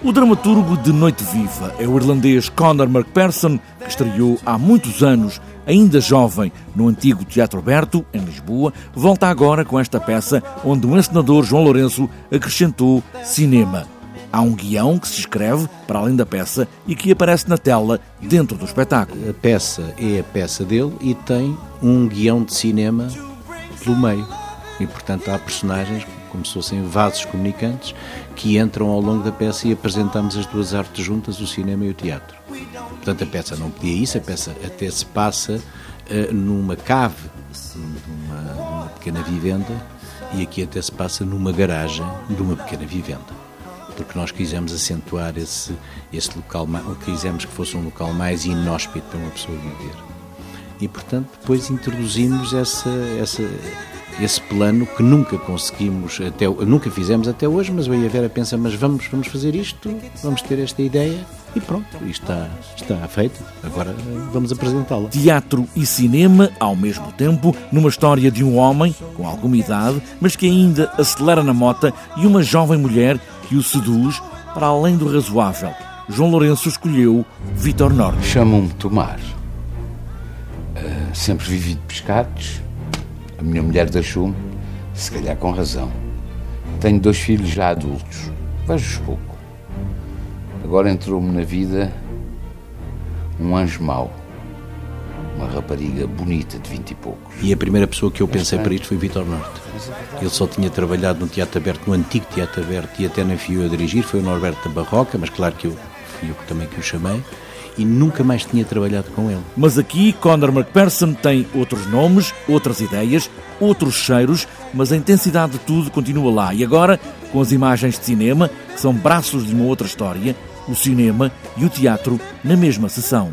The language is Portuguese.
O dramaturgo de Noite Viva é o irlandês Conor McPherson, que estreou há muitos anos, ainda jovem, no antigo Teatro Berto, em Lisboa, volta agora com esta peça onde o encenador João Lourenço acrescentou cinema. Há um guião que se escreve para além da peça e que aparece na tela dentro do espetáculo. A peça é a peça dele e tem um guião de cinema pelo meio. E, portanto, há personagens como se fossem vasos comunicantes que entram ao longo da peça e apresentamos as duas artes juntas, o cinema e o teatro. Portanto, a peça não pedia isso, a peça até se passa uh, numa cave, numa, numa pequena vivenda, e aqui até se passa numa garagem de uma pequena vivenda porque nós quisemos acentuar esse, esse local, quisemos que fosse um local mais inóspito para uma pessoa viver. E, portanto, depois introduzimos essa, essa, esse plano que nunca conseguimos, até, nunca fizemos até hoje, mas eu e a Vera pensa, mas vamos, vamos fazer isto, vamos ter esta ideia e pronto, isto está, está feito, agora vamos apresentá-la. Teatro e cinema ao mesmo tempo, numa história de um homem com alguma idade, mas que ainda acelera na mota e uma jovem mulher que o seduz para além do razoável. João Lourenço escolheu Vitor Norte. Chamam-me Tomar. Uh, sempre vivi de pescados a minha mulher deixou-me, se calhar com razão. Tenho dois filhos já adultos. Vejo-os pouco. Agora entrou-me na vida um anjo mau. Uma rapariga bonita de vinte e poucos. E a primeira pessoa que eu pensei para isto foi Vitor Norte. Ele só tinha trabalhado no Teatro Aberto, no antigo Teatro Aberto, e até não fui eu a dirigir, foi o Norberto da Barroca, mas claro que eu fui eu também que o chamei e nunca mais tinha trabalhado com ele. Mas aqui Conor McPherson tem outros nomes, outras ideias, outros cheiros, mas a intensidade de tudo continua lá. E agora, com as imagens de cinema, que são braços de uma outra história, o cinema e o teatro na mesma sessão.